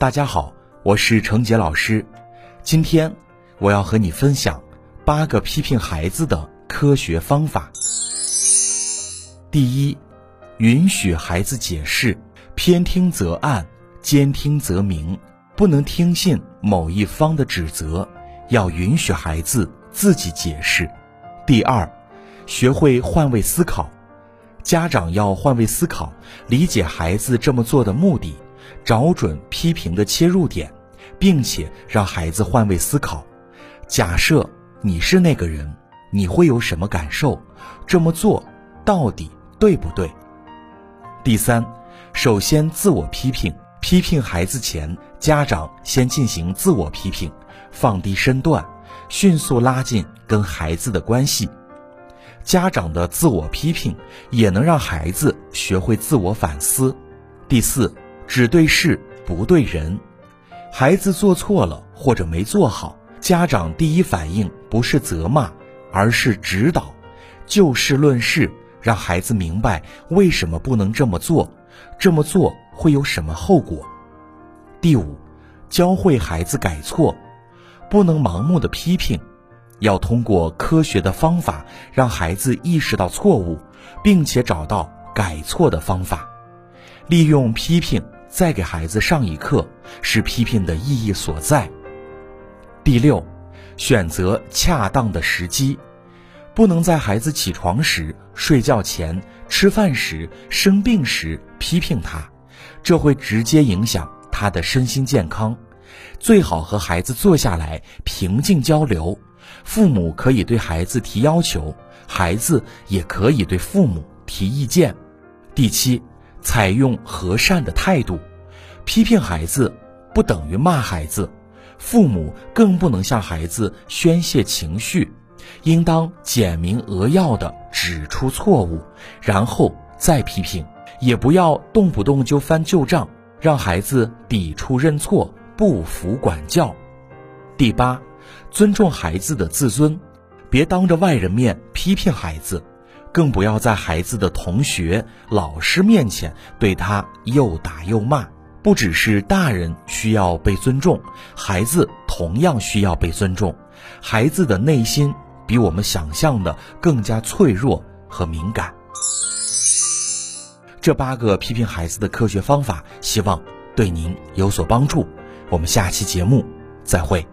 大家好，我是程杰老师。今天我要和你分享八个批评孩子的科学方法。第一，允许孩子解释，偏听则暗，兼听则明，不能听信某一方的指责，要允许孩子自己解释。第二，学会换位思考，家长要换位思考，理解孩子这么做的目的。找准批评的切入点，并且让孩子换位思考。假设你是那个人，你会有什么感受？这么做到底对不对？第三，首先自我批评。批评孩子前，家长先进行自我批评，放低身段，迅速拉近跟孩子的关系。家长的自我批评也能让孩子学会自我反思。第四。只对事不对人，孩子做错了或者没做好，家长第一反应不是责骂，而是指导，就事论事，让孩子明白为什么不能这么做，这么做会有什么后果。第五，教会孩子改错，不能盲目的批评，要通过科学的方法让孩子意识到错误，并且找到改错的方法，利用批评。再给孩子上一课，是批评的意义所在。第六，选择恰当的时机，不能在孩子起床时、睡觉前、吃饭时、生病时批评他，这会直接影响他的身心健康。最好和孩子坐下来平静交流，父母可以对孩子提要求，孩子也可以对父母提意见。第七。采用和善的态度，批评孩子不等于骂孩子，父母更不能向孩子宣泄情绪，应当简明扼要地指出错误，然后再批评，也不要动不动就翻旧账，让孩子抵触认错，不服管教。第八，尊重孩子的自尊，别当着外人面批评孩子。更不要在孩子的同学、老师面前对他又打又骂。不只是大人需要被尊重，孩子同样需要被尊重。孩子的内心比我们想象的更加脆弱和敏感。这八个批评孩子的科学方法，希望对您有所帮助。我们下期节目再会。